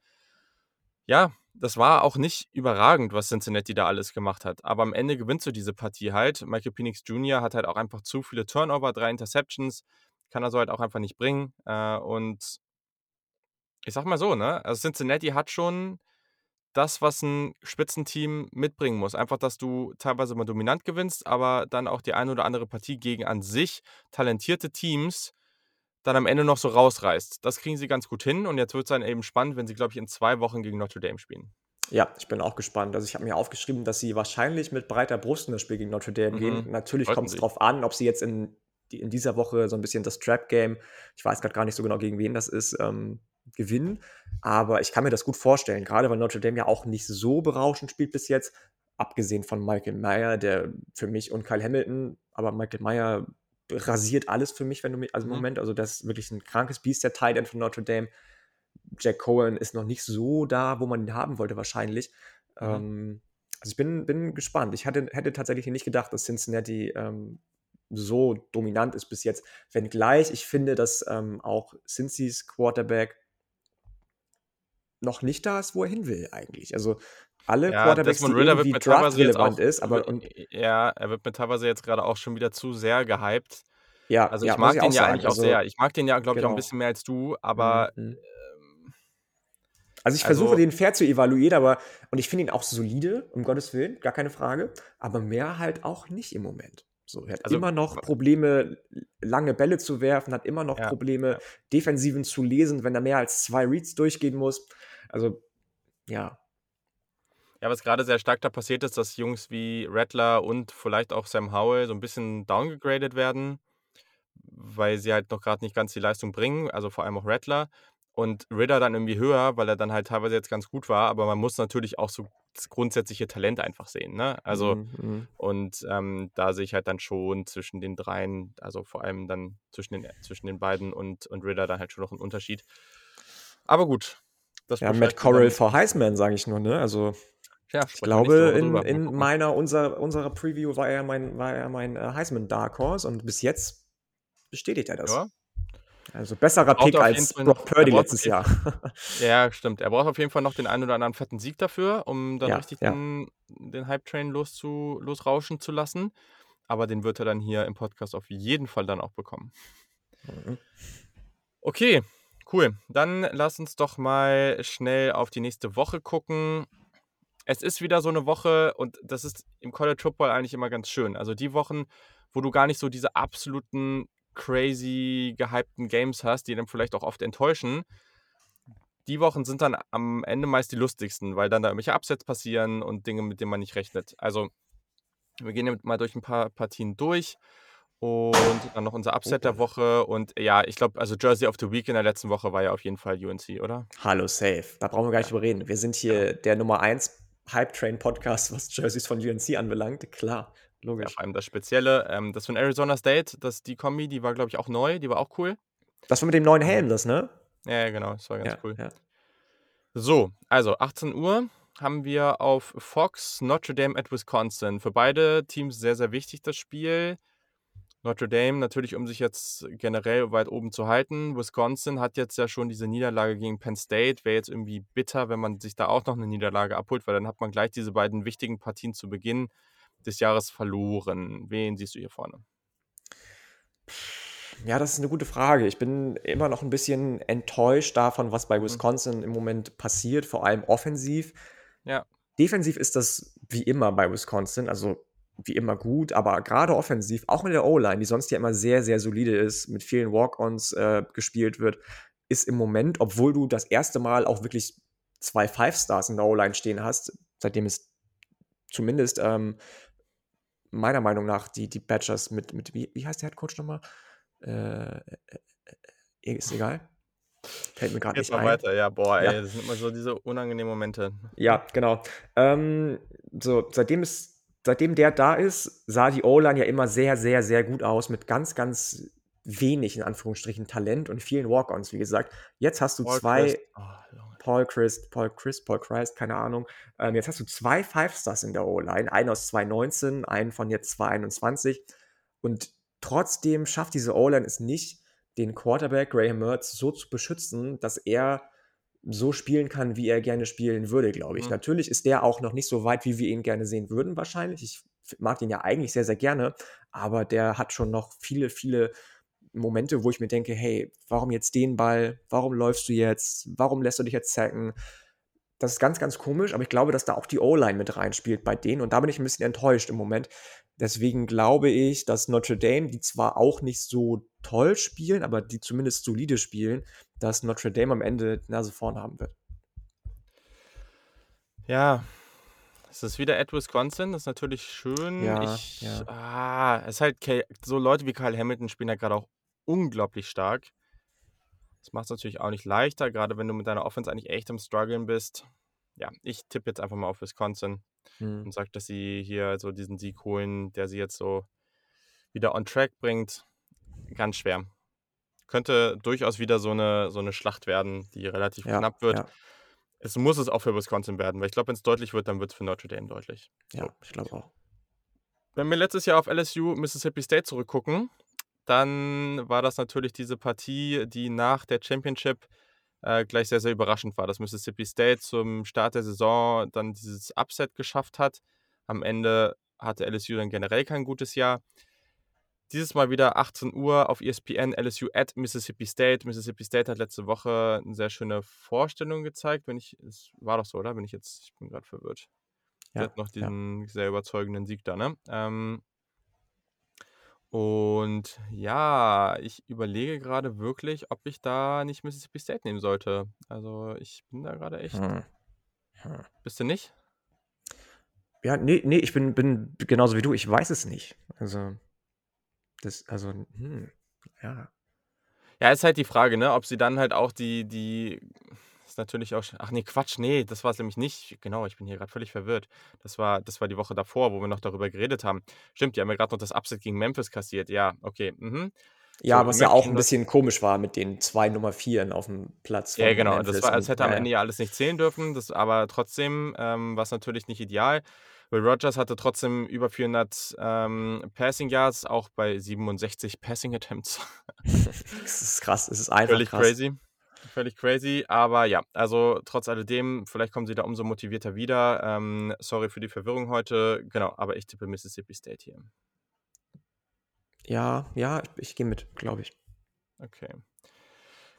Ja, das war auch nicht überragend, was Cincinnati da alles gemacht hat. Aber am Ende gewinnst du diese Partie halt. Michael Penix Jr. hat halt auch einfach zu viele Turnover, drei Interceptions. kann er so halt auch einfach nicht bringen. Äh, und ich sag mal so, ne? Also Cincinnati hat schon das, was ein Spitzenteam mitbringen muss. Einfach, dass du teilweise mal dominant gewinnst, aber dann auch die eine oder andere Partie gegen an sich talentierte Teams dann am Ende noch so rausreißt. Das kriegen sie ganz gut hin und jetzt wird es dann eben spannend, wenn sie, glaube ich, in zwei Wochen gegen Notre Dame spielen. Ja, ich bin auch gespannt. Also ich habe mir aufgeschrieben, dass sie wahrscheinlich mit breiter Brust in das Spiel gegen Notre Dame mhm. gehen. Natürlich kommt es darauf an, ob sie jetzt in, in dieser Woche so ein bisschen das Trap-Game, ich weiß gerade gar nicht so genau, gegen wen das ist, ähm, gewinnen. Aber ich kann mir das gut vorstellen, gerade weil Notre Dame ja auch nicht so berauschend spielt bis jetzt, abgesehen von Michael Meyer, der für mich und Kyle Hamilton, aber Michael Meyer rasiert alles für mich, wenn du mich, also im mhm. Moment, also das ist wirklich ein krankes Biest, der Tight End von Notre Dame. Jack Cohen ist noch nicht so da, wo man ihn haben wollte, wahrscheinlich. Mhm. Ähm, also ich bin, bin gespannt. Ich hatte, hätte tatsächlich nicht gedacht, dass Cincinnati ähm, so dominant ist bis jetzt. Wenngleich ich finde, dass ähm, auch Cincy's Quarterback noch nicht da ist, wo er hin will eigentlich. Also alle ja, Quarterbacks, Desmond die irgendwie draft-relevant ist, aber und, ja, er wird mir teilweise jetzt gerade auch schon wieder zu sehr gehypt. Ja, also ich ja, mag ich den ja sagen. eigentlich also, auch sehr. Ich mag den ja, glaube genau. ich, auch ein genau. bisschen mehr als du, aber mhm. ähm, also ich versuche also, den fair zu evaluieren, aber und ich finde ihn auch solide, um Gottes Willen, gar keine Frage, aber mehr halt auch nicht im Moment. So, er hat also, immer noch Probleme, lange Bälle zu werfen, hat immer noch ja, Probleme. Defensiven zu lesen, wenn er mehr als zwei Reads durchgehen muss. Also, ja. Ja, was gerade sehr stark da passiert ist, dass Jungs wie Rattler und vielleicht auch Sam Howell so ein bisschen downgegradet werden, weil sie halt noch gerade nicht ganz die Leistung bringen, also vor allem auch Rattler. Und Ritter dann irgendwie höher, weil er dann halt teilweise jetzt ganz gut war, aber man muss natürlich auch so das grundsätzliche Talent einfach sehen. Ne? Also, mhm, mhm. und ähm, da sehe ich halt dann schon zwischen den dreien, also vor allem dann zwischen den, zwischen den beiden und, und Ritter dann halt schon noch einen Unterschied. Aber gut, das ja, Matt Corral vor Heisman, sage ich nur, ne? Also ja, ich glaube, in, in meiner, unser, unserer Preview war er mein, war er mein äh, Heisman Dark Horse und bis jetzt bestätigt er das. Ja. Also besserer Pick als Brock Purdy letztes Jahr. ja, stimmt. Er braucht auf jeden Fall noch den einen oder anderen fetten Sieg dafür, um dann ja, richtig ja. den, den Hype-Train losrauschen zu lassen. Aber den wird er dann hier im Podcast auf jeden Fall dann auch bekommen. Mhm. Okay, Cool. Dann lass uns doch mal schnell auf die nächste Woche gucken. Es ist wieder so eine Woche und das ist im College Football eigentlich immer ganz schön. Also die Wochen, wo du gar nicht so diese absoluten crazy gehypten Games hast, die dann vielleicht auch oft enttäuschen. Die Wochen sind dann am Ende meist die lustigsten, weil dann da irgendwelche Upsets passieren und Dinge, mit denen man nicht rechnet. Also wir gehen mal durch ein paar Partien durch. Und dann noch unser Upset der Woche. Und ja, ich glaube, also Jersey of the Week in der letzten Woche war ja auf jeden Fall UNC, oder? Hallo, safe. Da brauchen wir gar nicht ja. drüber reden. Wir sind hier ja. der Nummer 1 Hype Train Podcast, was Jerseys von UNC anbelangt. Klar, logisch. Ja, vor allem das Spezielle, ähm, das von Arizona State, das, die Kombi, die war, glaube ich, auch neu, die war auch cool. Das war mit dem neuen Helm, das, ne? Ja, genau, das war ganz cool. So, also 18 Uhr haben wir auf Fox Notre Dame at Wisconsin. Für beide Teams sehr, sehr wichtig das Spiel. Notre Dame natürlich, um sich jetzt generell weit oben zu halten. Wisconsin hat jetzt ja schon diese Niederlage gegen Penn State. Wäre jetzt irgendwie bitter, wenn man sich da auch noch eine Niederlage abholt, weil dann hat man gleich diese beiden wichtigen Partien zu Beginn des Jahres verloren. Wen siehst du hier vorne? Ja, das ist eine gute Frage. Ich bin immer noch ein bisschen enttäuscht davon, was bei mhm. Wisconsin mhm. im Moment passiert, vor allem offensiv. Ja. Defensiv ist das wie immer bei Wisconsin. Also wie immer gut, aber gerade offensiv, auch mit der O-Line, die sonst ja immer sehr, sehr solide ist, mit vielen Walk-Ons äh, gespielt wird, ist im Moment, obwohl du das erste Mal auch wirklich zwei Five-Stars in der O-Line stehen hast, seitdem es zumindest ähm, meiner Meinung nach die, die Badgers mit, mit wie, wie heißt der Head Coach nochmal? Äh, äh, äh, ist egal. Fällt mir gerade nicht ein. weiter, ja, boah, ey, das sind immer so diese unangenehmen Momente. Ja, genau. Ähm, so, seitdem es seitdem der da ist, sah die O-Line ja immer sehr, sehr, sehr gut aus mit ganz, ganz wenig, in Anführungsstrichen, Talent und vielen Walk-Ons, wie gesagt. Jetzt hast du Paul zwei. Christ. Oh, Paul Christ, Paul Christ, Paul Christ, keine Ahnung. Ähm, jetzt hast du zwei Five-Stars in der O-Line, einen aus 2019, einen von jetzt 2021. Und trotzdem schafft diese O-Line es nicht, den Quarterback Graham Mertz so zu beschützen, dass er so spielen kann, wie er gerne spielen würde, glaube ich. Mhm. Natürlich ist der auch noch nicht so weit, wie wir ihn gerne sehen würden, wahrscheinlich. Ich mag ihn ja eigentlich sehr, sehr gerne, aber der hat schon noch viele, viele Momente, wo ich mir denke, hey, warum jetzt den Ball? Warum läufst du jetzt? Warum lässt du dich jetzt sacken? Das ist ganz, ganz komisch, aber ich glaube, dass da auch die O-Line mit reinspielt bei denen und da bin ich ein bisschen enttäuscht im Moment. Deswegen glaube ich, dass Notre Dame, die zwar auch nicht so toll spielen, aber die zumindest solide spielen, dass Notre Dame am Ende die Nase vorn haben wird. Ja, es ist wieder at Wisconsin, das ist natürlich schön. Ja, ich, ja. Ah, es ist halt so Leute wie Kyle Hamilton spielen ja gerade auch unglaublich stark. Das macht es natürlich auch nicht leichter, gerade wenn du mit deiner Offense eigentlich echt am struggeln bist. Ja, ich tippe jetzt einfach mal auf Wisconsin hm. und sage, dass sie hier so diesen Sieg holen, der sie jetzt so wieder on track bringt. Ganz schwer. Könnte durchaus wieder so eine, so eine Schlacht werden, die relativ ja, knapp wird. Ja. Es muss es auch für Wisconsin werden, weil ich glaube, wenn es deutlich wird, dann wird es für Notre Dame deutlich. Ja, so. ich glaube auch. Wenn wir letztes Jahr auf LSU Mississippi State zurückgucken, dann war das natürlich diese Partie, die nach der Championship äh, gleich sehr, sehr überraschend war, dass Mississippi State zum Start der Saison dann dieses Upset geschafft hat. Am Ende hatte LSU dann generell kein gutes Jahr. Dieses Mal wieder 18 Uhr auf ESPN, LSU at Mississippi State. Mississippi State hat letzte Woche eine sehr schöne Vorstellung gezeigt. Wenn ich, es war doch so, oder? Bin ich jetzt, ich bin gerade verwirrt. Ja, hat noch diesen ja. sehr überzeugenden Sieg da, ne? Ähm, und ja, ich überlege gerade wirklich, ob ich da nicht Mississippi State nehmen sollte. Also ich bin da gerade echt. Hm. Hm. Bist du nicht? Ja, nee, nee, ich bin, bin genauso wie du. Ich weiß es nicht. Also, das, also, hm, ja. Ja, ist halt die Frage, ne, ob sie dann halt auch die, die ist natürlich auch. Ach nee, Quatsch, nee, das war es nämlich nicht. Genau, ich bin hier gerade völlig verwirrt. Das war, das war die Woche davor, wo wir noch darüber geredet haben. Stimmt, die haben ja gerade noch das Upset gegen Memphis kassiert. Ja, okay. Mhm. Ja, so, was ja auch ein bisschen komisch war mit den zwei Nummer Vieren auf dem Platz. Ja, genau. Memphis das war, als hätte am Ende ja alles nicht zählen dürfen. Das aber trotzdem ähm, war es natürlich nicht ideal. Will Rogers hatte trotzdem über 400 ähm, Passing Yards, auch bei 67 Passing Attempts. das ist krass, es ist einfach Völlig krass. crazy völlig crazy. Aber ja, also trotz alledem, vielleicht kommen sie da umso motivierter wieder. Ähm, sorry für die Verwirrung heute. Genau, aber ich tippe Mississippi State hier. Ja, ja, ich, ich gehe mit, glaube ich. Okay.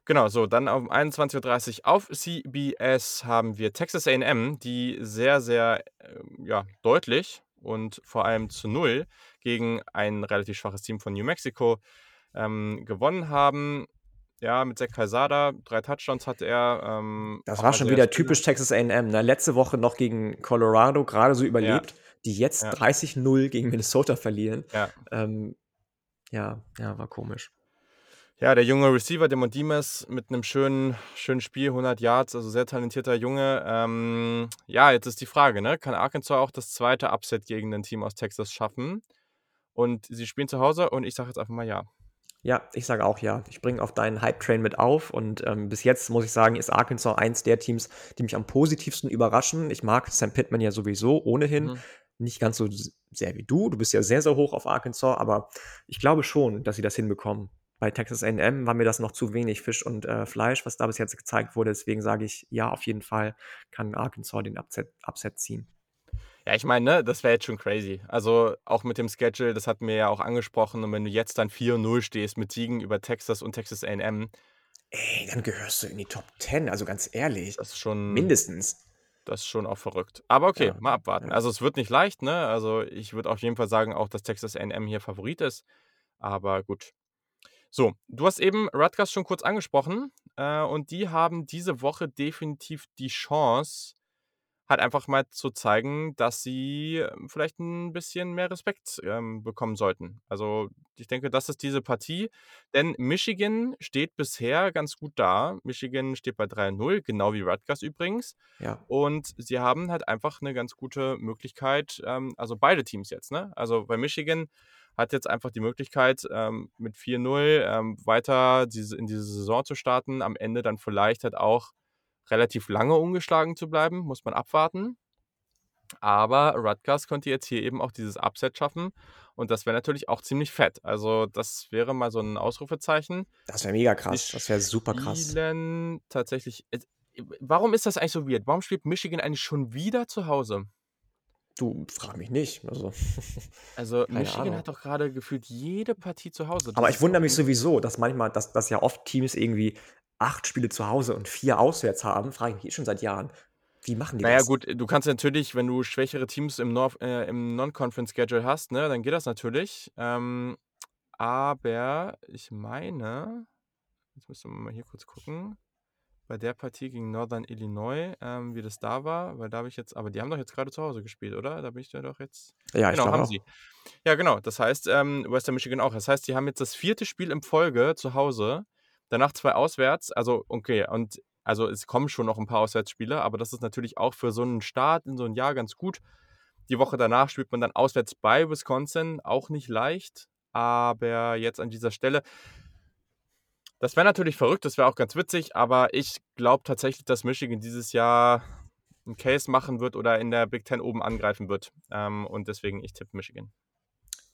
Genau, so, dann um 21.30 Uhr auf CBS haben wir Texas AM, die sehr, sehr äh, ja, deutlich und vor allem zu Null gegen ein relativ schwaches Team von New Mexico ähm, gewonnen haben. Ja, mit Zach Calzada, drei Touchdowns hatte er. Ähm, das war schon wieder typisch Texas AM. Ne? Letzte Woche noch gegen Colorado gerade so überlebt, ja. die jetzt ja. 30-0 gegen Minnesota verlieren. Ja. Ähm, ja, ja, war komisch. Ja, der junge Receiver, Demon Dimas, mit einem schönen, schönen Spiel, 100 Yards, also sehr talentierter Junge. Ähm, ja, jetzt ist die Frage, ne? kann Arkansas auch das zweite Upset gegen ein Team aus Texas schaffen? Und sie spielen zu Hause und ich sage jetzt einfach mal ja. Ja, ich sage auch ja. Ich bringe auf deinen Hype-Train mit auf und ähm, bis jetzt muss ich sagen, ist Arkansas eins der Teams, die mich am positivsten überraschen. Ich mag Sam Pittman ja sowieso ohnehin. Mhm. Nicht ganz so sehr wie du. Du bist ja sehr, sehr hoch auf Arkansas, aber ich glaube schon, dass sie das hinbekommen. Bei Texas AM war mir das noch zu wenig Fisch und äh, Fleisch, was da bis jetzt gezeigt wurde. Deswegen sage ich, ja, auf jeden Fall kann Arkansas den Upset, Upset ziehen. Ja, ich meine, ne, das wäre jetzt schon crazy. Also auch mit dem Schedule, das hatten wir ja auch angesprochen. Und wenn du jetzt dann 4-0 stehst mit Siegen über Texas und Texas AM. Ey, dann gehörst du in die Top 10, also ganz ehrlich. Das ist schon. Mindestens. Das ist schon auch verrückt. Aber okay, ja, mal abwarten. Ja. Also es wird nicht leicht, ne? Also ich würde auf jeden Fall sagen, auch dass Texas AM hier Favorit ist. Aber gut. So, du hast eben Rutgers schon kurz angesprochen. Äh, und die haben diese Woche definitiv die Chance, halt einfach mal zu zeigen, dass sie ähm, vielleicht ein bisschen mehr Respekt ähm, bekommen sollten. Also ich denke, das ist diese Partie, denn Michigan steht bisher ganz gut da. Michigan steht bei 3-0, genau wie Rutgers übrigens. Ja. Und sie haben halt einfach eine ganz gute Möglichkeit, ähm, also beide Teams jetzt, ne? Also bei Michigan hat jetzt einfach die Möglichkeit, ähm, mit 4-0 ähm, weiter diese, in diese Saison zu starten, am Ende dann vielleicht halt auch relativ lange ungeschlagen zu bleiben, muss man abwarten. Aber Rutgers konnte jetzt hier eben auch dieses Upset schaffen. Und das wäre natürlich auch ziemlich fett. Also, das wäre mal so ein Ausrufezeichen. Das wäre mega krass. das wäre super krass. Tatsächlich. Warum ist das eigentlich so weird? Warum spielt Michigan eigentlich schon wieder zu Hause? Du, frag mich nicht. Also, also Michigan Ahnung. hat doch gerade gefühlt jede Partie zu Hause. Das Aber ich wundere mich sowieso, dass manchmal, dass, dass ja oft Teams irgendwie acht Spiele zu Hause und vier auswärts haben, frage ich mich eh schon seit Jahren. Wie machen die naja, das? Naja, gut, du kannst natürlich, wenn du schwächere Teams im, äh, im Non-Conference-Schedule hast, ne, dann geht das natürlich. Ähm, aber ich meine, jetzt müssen wir mal hier kurz gucken bei der Partie gegen Northern Illinois, ähm, wie das da war, weil da habe ich jetzt, aber die haben doch jetzt gerade zu Hause gespielt, oder? Da bin ich ja doch jetzt. Ja, genau, haben auch. sie. Ja, genau. Das heißt, ähm, Western Michigan auch. Das heißt, die haben jetzt das vierte Spiel im Folge zu Hause, danach zwei auswärts. Also, okay, und also es kommen schon noch ein paar Auswärtsspiele, aber das ist natürlich auch für so einen Start in so ein Jahr ganz gut. Die Woche danach spielt man dann auswärts bei Wisconsin, auch nicht leicht. Aber jetzt an dieser Stelle, das wäre natürlich verrückt, das wäre auch ganz witzig, aber ich glaube tatsächlich, dass Michigan dieses Jahr einen Case machen wird oder in der Big Ten oben angreifen wird. Ähm, und deswegen, ich tippe Michigan.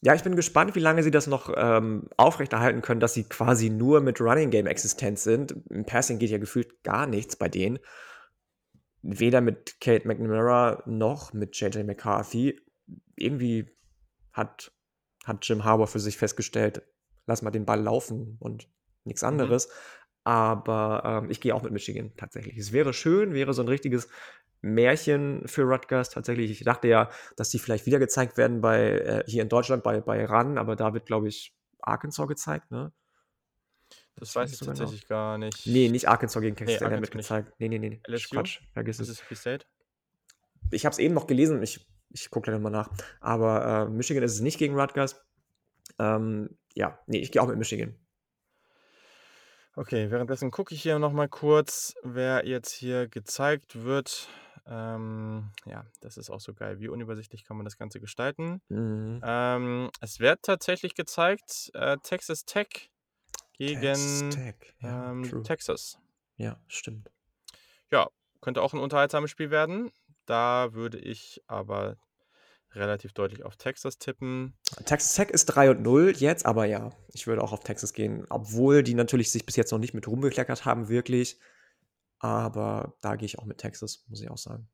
Ja, ich bin gespannt, wie lange sie das noch ähm, aufrechterhalten können, dass sie quasi nur mit Running Game existent sind. Im Passing geht ja gefühlt gar nichts bei denen. Weder mit Kate McNamara noch mit JJ McCarthy. Irgendwie hat, hat Jim Harbour für sich festgestellt, lass mal den Ball laufen und nichts mhm. anderes. Mhm. Aber ähm, ich gehe auch mit Michigan tatsächlich. Es wäre schön, wäre so ein richtiges Märchen für Rutgers tatsächlich. Ich dachte ja, dass die vielleicht wieder gezeigt werden bei äh, hier in Deutschland bei, bei RAN, aber da wird, glaube ich, Arkansas gezeigt, ne? Das, das weiß ich tatsächlich genau. gar nicht. Nee, nicht Arkansas gegen Texas nee, wird gezeigt. Nee, nee, nee. LSU? Quatsch, vergiss es. Mississippi State? Ich habe es eben noch gelesen, ich, ich gucke gleich mal nach. Aber äh, Michigan ist es nicht gegen Rutgers. Ähm, ja, nee, ich gehe auch mit Michigan. Okay, währenddessen gucke ich hier nochmal kurz, wer jetzt hier gezeigt wird. Ähm, ja, das ist auch so geil. Wie unübersichtlich kann man das Ganze gestalten? Mhm. Ähm, es wird tatsächlich gezeigt, äh, Texas Tech gegen Texas, Tech. Ja, ähm, Texas. Ja, stimmt. Ja, könnte auch ein unterhaltsames Spiel werden. Da würde ich aber relativ deutlich auf Texas tippen. Texas Tech ist 3 und 0 jetzt, aber ja, ich würde auch auf Texas gehen, obwohl die natürlich sich bis jetzt noch nicht mit Ruhm bekleckert haben, wirklich. Aber da gehe ich auch mit Texas, muss ich auch sagen.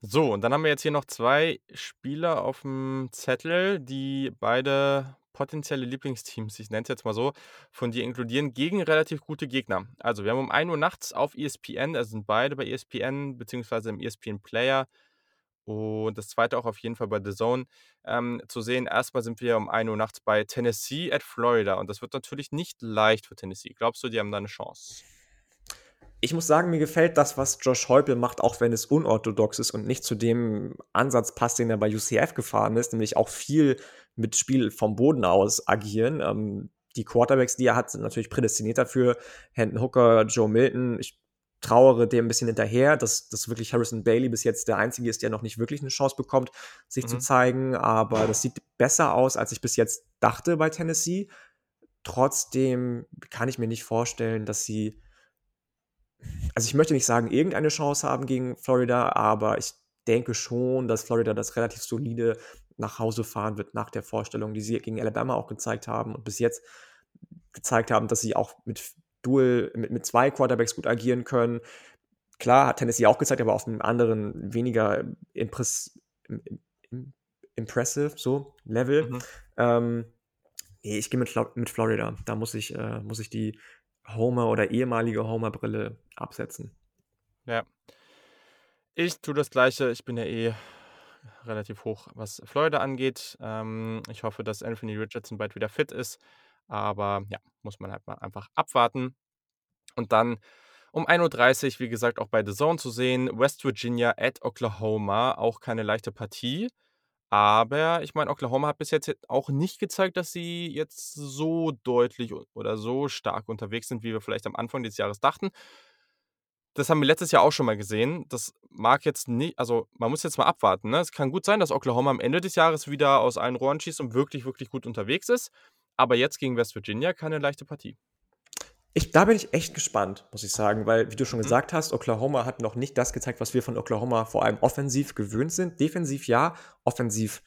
So, und dann haben wir jetzt hier noch zwei Spieler auf dem Zettel, die beide potenzielle Lieblingsteams, ich nenne es jetzt mal so, von dir inkludieren, gegen relativ gute Gegner. Also, wir haben um 1 Uhr nachts auf ESPN, also sind beide bei ESPN, beziehungsweise im ESPN Player, und das zweite auch auf jeden Fall bei The Zone ähm, zu sehen. Erstmal sind wir um 1 Uhr nachts bei Tennessee at Florida. Und das wird natürlich nicht leicht für Tennessee. Glaubst du, die haben da eine Chance? Ich muss sagen, mir gefällt das, was Josh Heupel macht, auch wenn es unorthodox ist und nicht zu dem Ansatz passt, den er bei UCF gefahren ist, nämlich auch viel mit Spiel vom Boden aus agieren. Ähm, die Quarterbacks, die er hat, sind natürlich prädestiniert dafür. Hendon Hooker, Joe Milton. Ich trauere dem ein bisschen hinterher, dass, dass wirklich Harrison Bailey bis jetzt der Einzige ist, der noch nicht wirklich eine Chance bekommt, sich mhm. zu zeigen. Aber das sieht besser aus, als ich bis jetzt dachte bei Tennessee. Trotzdem kann ich mir nicht vorstellen, dass sie, also ich möchte nicht sagen, irgendeine Chance haben gegen Florida, aber ich denke schon, dass Florida das relativ solide nach Hause fahren wird nach der Vorstellung, die sie gegen Alabama auch gezeigt haben und bis jetzt gezeigt haben, dass sie auch mit Dual mit, mit zwei Quarterbacks gut agieren können. Klar, hat Tennessee auch gezeigt, aber auf einem anderen, weniger impress, impressive so Level. Mhm. Ähm, nee, ich gehe mit, mit Florida. Da muss ich, äh, muss ich die Homer oder ehemalige Homer-Brille absetzen. Ja. Ich tue das Gleiche. Ich bin ja eh relativ hoch, was Florida angeht. Ähm, ich hoffe, dass Anthony Richardson bald wieder fit ist. Aber ja, muss man halt mal einfach abwarten. Und dann um 1.30 Uhr, wie gesagt, auch bei The Zone zu sehen. West Virginia at Oklahoma. Auch keine leichte Partie. Aber ich meine, Oklahoma hat bis jetzt auch nicht gezeigt, dass sie jetzt so deutlich oder so stark unterwegs sind, wie wir vielleicht am Anfang des Jahres dachten. Das haben wir letztes Jahr auch schon mal gesehen. Das mag jetzt nicht, also man muss jetzt mal abwarten. Ne? Es kann gut sein, dass Oklahoma am Ende des Jahres wieder aus allen Rohren schießt und wirklich, wirklich gut unterwegs ist. Aber jetzt gegen West Virginia keine leichte Partie. Ich, da bin ich echt gespannt, muss ich sagen, weil, wie du schon mhm. gesagt hast, Oklahoma hat noch nicht das gezeigt, was wir von Oklahoma vor allem offensiv gewöhnt sind. Defensiv ja, offensiv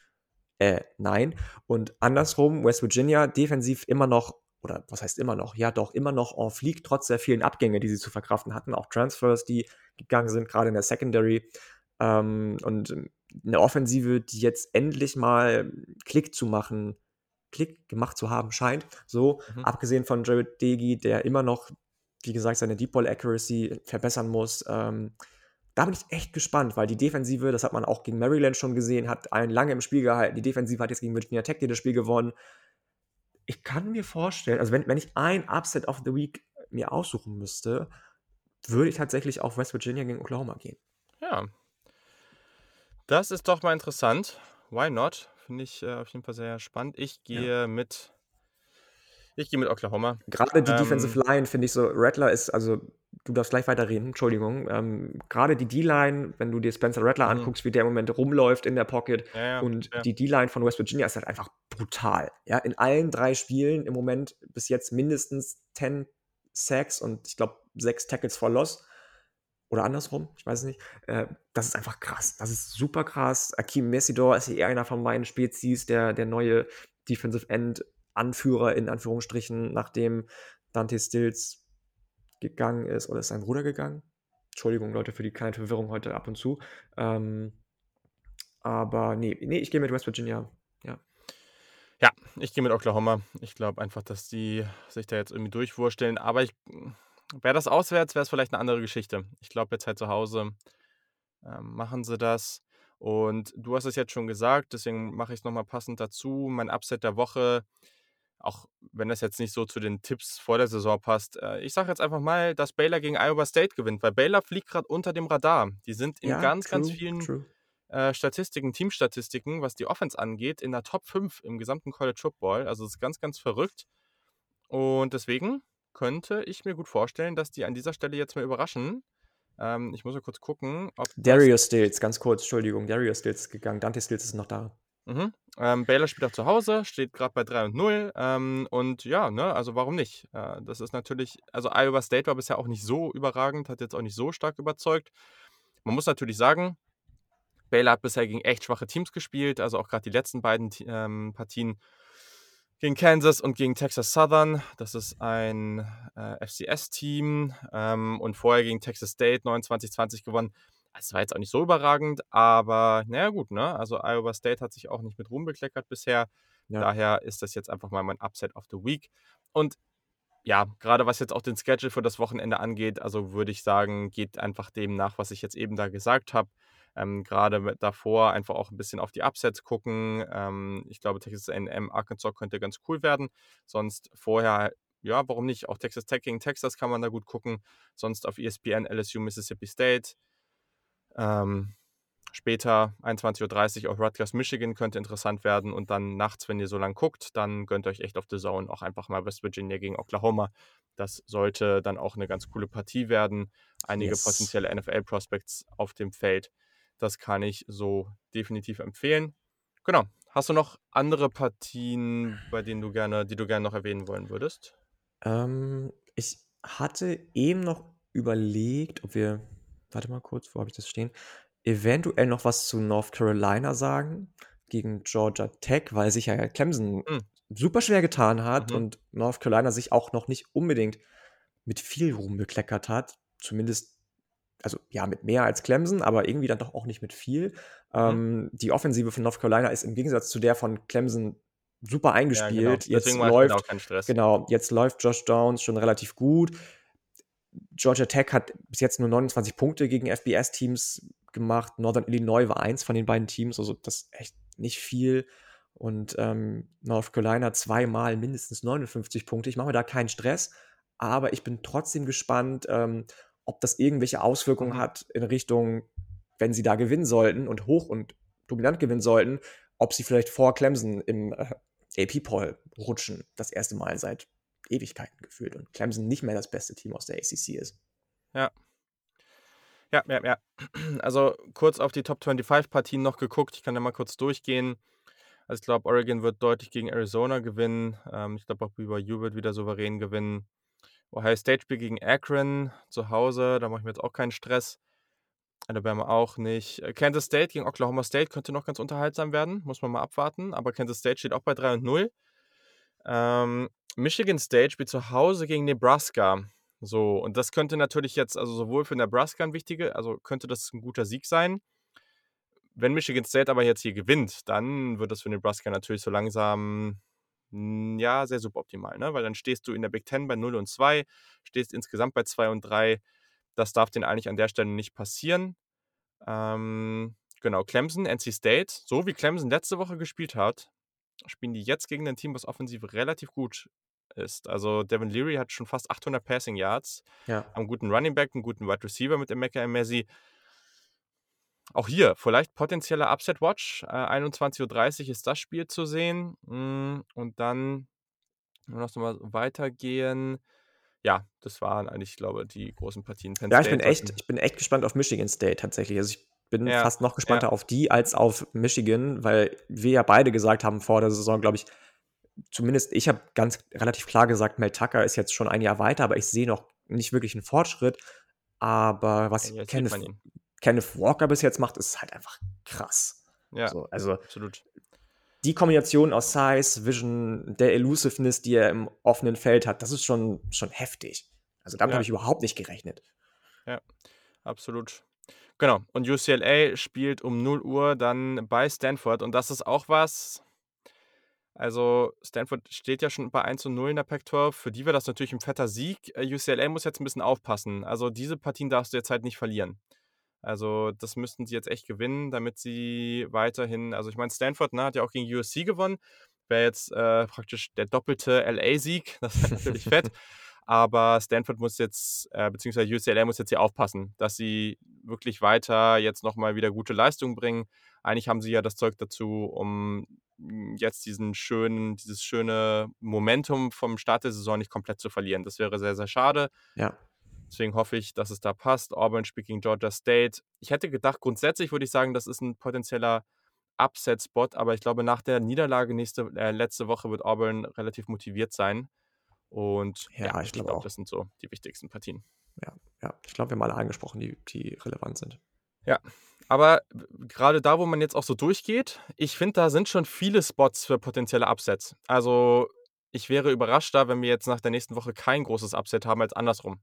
äh, nein. Und andersrum, West Virginia defensiv immer noch, oder was heißt immer noch? Ja, doch, immer noch en fliegt, trotz der vielen Abgänge, die sie zu verkraften hatten. Auch Transfers, die gegangen sind, gerade in der Secondary. Ähm, und eine Offensive, die jetzt endlich mal Klick zu machen, Klick gemacht zu haben scheint. So, mhm. abgesehen von Jared Degi, der immer noch, wie gesagt, seine Deep Ball Accuracy verbessern muss. Ähm, da bin ich echt gespannt, weil die Defensive, das hat man auch gegen Maryland schon gesehen, hat einen lange im Spiel gehalten. Die Defensive hat jetzt gegen Virginia Tech das Spiel gewonnen. Ich kann mir vorstellen, also wenn, wenn ich ein Upset of the Week mir aussuchen müsste, würde ich tatsächlich auf West Virginia gegen Oklahoma gehen. Ja. Das ist doch mal interessant. Why not? Finde ich äh, auf jeden Fall sehr spannend. Ich gehe ja. mit. Ich gehe mit Oklahoma. Gerade die ähm, Defensive Line finde ich so. Rattler ist, also du darfst gleich weiterreden, Entschuldigung. Ähm, Gerade die D-Line, wenn du dir Spencer Rattler mhm. anguckst, wie der im Moment rumläuft in der Pocket ja, ja, und ja. die D-Line von West Virginia ist halt einfach brutal. Ja, in allen drei Spielen im Moment bis jetzt mindestens 10 Sacks und ich glaube sechs Tackles for Loss. Oder andersrum, ich weiß es nicht. Äh, das ist einfach krass. Das ist super krass. Akeem Messidor ist eher einer von meinen Spezies, der, der neue Defensive End Anführer in Anführungsstrichen, nachdem Dante Stills gegangen ist. Oder ist sein Bruder gegangen? Entschuldigung, Leute, für die kleine Verwirrung heute ab und zu. Ähm, aber nee, nee, ich gehe mit West Virginia. Ja. Ja, ich gehe mit Oklahoma. Ich glaube einfach, dass die sich da jetzt irgendwie durchwursteln. Aber ich Wäre das auswärts, wäre es vielleicht eine andere Geschichte. Ich glaube, jetzt halt zu Hause ähm, machen sie das. Und du hast es jetzt schon gesagt, deswegen mache ich es nochmal passend dazu. Mein Upset der Woche, auch wenn das jetzt nicht so zu den Tipps vor der Saison passt, äh, ich sage jetzt einfach mal, dass Baylor gegen Iowa State gewinnt, weil Baylor fliegt gerade unter dem Radar. Die sind in ja, ganz, true, ganz vielen äh, Statistiken, Teamstatistiken, was die Offense angeht, in der Top 5 im gesamten College Football. Also es ist ganz, ganz verrückt. Und deswegen könnte ich mir gut vorstellen, dass die an dieser Stelle jetzt mal überraschen. Ähm, ich muss mal kurz gucken, ob. Darius Stills, ganz kurz, Entschuldigung, Darius Stills ist gegangen. Dante Stills ist noch da. Mhm. Ähm, Baylor spielt auch zu Hause, steht gerade bei 3 und 0. Ähm, und ja, ne, also warum nicht? Äh, das ist natürlich, also Iowa State war bisher auch nicht so überragend, hat jetzt auch nicht so stark überzeugt. Man muss natürlich sagen, Baylor hat bisher gegen echt schwache Teams gespielt, also auch gerade die letzten beiden ähm, Partien gegen Kansas und gegen Texas Southern. Das ist ein äh, FCS-Team ähm, und vorher gegen Texas State 29-20 gewonnen. Es war jetzt auch nicht so überragend, aber naja, gut, ne? Also Iowa State hat sich auch nicht mit Ruhm bekleckert bisher. Ja. Daher ist das jetzt einfach mal mein Upset of the Week. Und ja, gerade was jetzt auch den Schedule für das Wochenende angeht, also würde ich sagen, geht einfach dem nach, was ich jetzt eben da gesagt habe. Ähm, Gerade davor einfach auch ein bisschen auf die Upsets gucken. Ähm, ich glaube, Texas A&M Arkansas könnte ganz cool werden. Sonst vorher, ja, warum nicht? Auch Texas Tech gegen Texas kann man da gut gucken. Sonst auf ESPN LSU Mississippi State. Ähm, später 21.30 Uhr auf Rutgers Michigan könnte interessant werden. Und dann nachts, wenn ihr so lang guckt, dann gönnt euch echt auf The Zone auch einfach mal West Virginia gegen Oklahoma. Das sollte dann auch eine ganz coole Partie werden. Einige yes. potenzielle NFL-Prospects auf dem Feld. Das kann ich so definitiv empfehlen. Genau. Hast du noch andere Partien, bei denen du gerne, die du gerne noch erwähnen wollen würdest? Ähm, ich hatte eben noch überlegt, ob wir, warte mal kurz, wo habe ich das stehen? Eventuell noch was zu North Carolina sagen gegen Georgia Tech, weil sich ja Clemson hm. super schwer getan hat mhm. und North Carolina sich auch noch nicht unbedingt mit viel Ruhm bekleckert hat. Zumindest also ja, mit mehr als Clemson, aber irgendwie dann doch auch nicht mit viel. Mhm. Ähm, die Offensive von North Carolina ist im Gegensatz zu der von Clemson super eingespielt. Ja, genau. Jetzt läuft, auch kein Stress. Genau, jetzt läuft Josh Downs schon relativ gut. Georgia Tech hat bis jetzt nur 29 Punkte gegen FBS-Teams gemacht. Northern Illinois war eins von den beiden Teams, also das ist echt nicht viel. Und ähm, North Carolina zweimal mindestens 59 Punkte. Ich mache mir da keinen Stress, aber ich bin trotzdem gespannt, ähm, ob das irgendwelche Auswirkungen mhm. hat in Richtung, wenn sie da gewinnen sollten und hoch und dominant gewinnen sollten, ob sie vielleicht vor Clemson im äh, AP-Poll rutschen, das erste Mal seit Ewigkeiten gefühlt und Clemson nicht mehr das beste Team aus der ACC ist. Ja. Ja, ja, ja. Also kurz auf die Top 25 Partien noch geguckt. Ich kann ja mal kurz durchgehen. Also ich glaube, Oregon wird deutlich gegen Arizona gewinnen. Ähm, ich glaube auch BYU wird wieder souverän gewinnen. Ohio State spielt gegen Akron zu Hause, da mache ich mir jetzt auch keinen Stress. Alabama auch nicht. Äh, Kansas State gegen Oklahoma State könnte noch ganz unterhaltsam werden, muss man mal abwarten. Aber Kansas State steht auch bei 3 und 0. Ähm, Michigan State spielt zu Hause gegen Nebraska. So, und das könnte natürlich jetzt, also sowohl für Nebraska ein wichtiger, also könnte das ein guter Sieg sein. wenn Michigan State aber jetzt hier gewinnt, dann wird das für Nebraska natürlich so langsam ja, sehr suboptimal, ne? Weil dann stehst du in der Big Ten bei 0 und 2, stehst insgesamt bei 2 und 3. Das darf denen eigentlich an der Stelle nicht passieren. Ähm, genau, Clemson, NC State, so wie Clemson letzte Woche gespielt hat, spielen die jetzt gegen ein Team, was offensiv relativ gut ist. Also Devin Leary hat schon fast 800 Passing Yards, Ja. einen guten Running Back, einen guten Wide Receiver mit Emeka Messi. Auch hier vielleicht potenzieller Upset Watch. Äh, 21.30 Uhr ist das Spiel zu sehen. Mm, Und dann nur noch mal weitergehen. Ja, das waren eigentlich, ich glaube, die großen Partien. Penn Ja, ich bin State echt, ich bin echt gespannt auf Michigan State tatsächlich. Also ich bin Ja, fast noch gespannter auf die als auf Michigan, weil wir ja beide gesagt haben vor der Saison, glaube ich, zumindest ich habe ganz relativ klar gesagt, Mel Tucker ist jetzt schon ein Jahr weiter, aber ich sehe noch nicht wirklich einen Fortschritt. Aber was Ja, Kenneth. Kenneth Walker bis jetzt macht, ist halt einfach krass. Ja, So, also absolut. die Kombination aus Size, Vision, der Elusiveness, die er im offenen Feld hat, das ist schon, schon heftig. Also damit Ja. habe ich überhaupt nicht gerechnet. Absolut. Genau. Und UCLA spielt um 0 Uhr dann bei Stanford. Und das ist auch was. Also, Stanford steht ja schon bei 1 zu 0 in der Pac-12. Für die wäre das natürlich ein fetter Sieg. Äh, UCLA muss jetzt ein bisschen aufpassen. Also, diese Partien darfst du jetzt halt nicht verlieren. Also, das müssten sie jetzt echt gewinnen, damit sie weiterhin. Also, ich meine, Stanford ne, hat ja auch gegen USC gewonnen. Wäre jetzt äh, praktisch der doppelte LA-Sieg. Das wäre natürlich fett. Aber Stanford muss jetzt, äh, beziehungsweise UCLA muss jetzt hier aufpassen, dass sie wirklich weiter jetzt nochmal wieder gute Leistungen bringen. Eigentlich haben sie ja das Zeug dazu, um mm, jetzt diesen schönen, dieses schöne Momentum vom Start der Saison nicht komplett zu verlieren. Das wäre sehr, sehr schade. Ja. Deswegen hoffe ich, dass es da passt. Auburn gegen Georgia State. Ich hätte gedacht, grundsätzlich würde ich sagen, das ist ein potenzieller Upset-Spot, aber ich glaube, nach der Niederlage nächste, äh, letzte Woche wird Auburn relativ motiviert sein. Und Ja, ja, ich ich glaube auch. das sind so die wichtigsten Partien. Ja, ich glaube, wir haben alle angesprochen, die, die relevant sind. Aber w- gerade da, wo man jetzt auch so durchgeht, ich finde, da sind schon viele Spots für potenzielle Upsets. Also ich wäre überrascht da, wenn wir jetzt nach der nächsten Woche kein großes Upset haben als andersrum.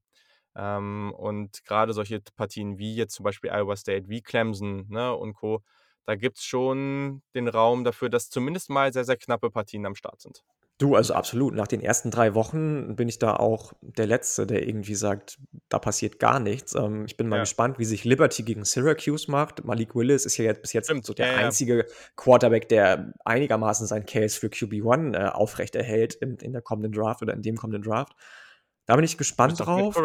Ähm, und gerade solche Partien wie jetzt zum Beispiel Iowa State, wie Clemson ne, und Co., da gibt es schon den Raum dafür, dass zumindest mal sehr, sehr knappe Partien am Start sind. Du, also absolut. Nach den ersten drei Wochen bin ich da auch der Letzte, der irgendwie sagt, da passiert gar nichts. Ähm, ich bin mal Ja. gespannt, wie sich Liberty gegen Syracuse macht. Malik Willis ist ja jetzt bis jetzt Stimmt, so der ja, ja. einzige Quarterback, der einigermaßen sein Case für QB1 äh, aufrechterhält in, in der kommenden Draft oder in dem kommenden Draft. Da bin ich gespannt drauf.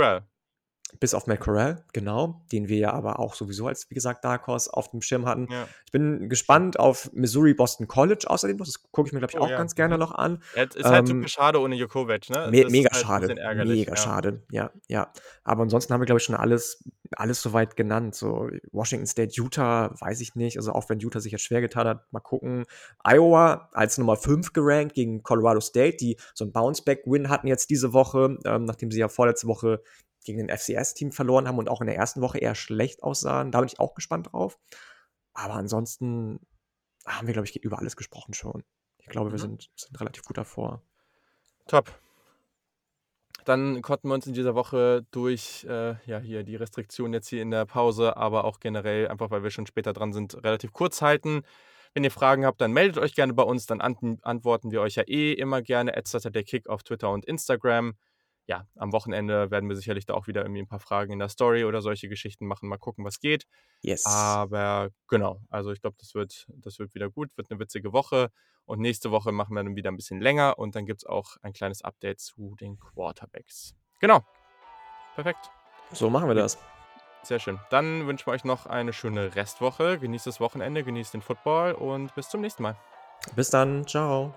Bis auf Matt Corral, genau, den wir ja aber auch sowieso als, wie gesagt, Dark Horse auf dem Schirm hatten. Ja. Ich bin gespannt auf Missouri Boston College außerdem. noch. Das gucke ich mir, glaube ich, Oh, auch ja. ganz gerne noch an. Ja, Es ist halt Ähm, super schade ohne Jokovic, ne? Me mega halt schade. Mega ja. schade. Ja, ja. Aber ansonsten haben wir, glaube ich, schon alles, alles soweit genannt. So Washington State, Utah, weiß ich nicht. Also auch wenn Utah sich jetzt schwer getan hat, mal gucken. Iowa als Nummer 5 gerankt gegen Colorado State, die so einen Bounceback-Win hatten jetzt diese Woche, ähm, nachdem sie ja vorletzte Woche gegen ein FCS-Team verloren haben und auch in der ersten Woche eher schlecht aussahen. Da bin ich auch gespannt drauf. Aber ansonsten haben wir, glaube ich, über alles gesprochen schon. Ich glaube, wir Mhm. sind, sind relativ gut davor. Top. Dann konnten wir uns in dieser Woche durch äh, ja, hier die Restriktionen jetzt hier in der Pause, aber auch generell, einfach weil wir schon später dran sind, relativ kurz halten. Wenn ihr Fragen habt, dann meldet euch gerne bei uns, dann an antworten wir euch ja eh immer gerne. At Saturday Kick auf Twitter und Instagram. Ja, am Wochenende werden wir sicherlich da auch wieder irgendwie ein paar Fragen in der Story oder solche Geschichten machen. Mal gucken, was geht. Yes. Aber genau, also ich glaube, das wird, das wird wieder gut, wird eine witzige Woche. Und nächste Woche machen wir dann wieder ein bisschen länger und dann gibt es auch ein kleines Update zu den Quarterbacks. Genau. Perfekt. So machen wir das. Sehr schön. Dann wünschen wir euch noch eine schöne Restwoche. Genießt das Wochenende, genießt den Football und bis zum nächsten Mal. Bis dann. Ciao.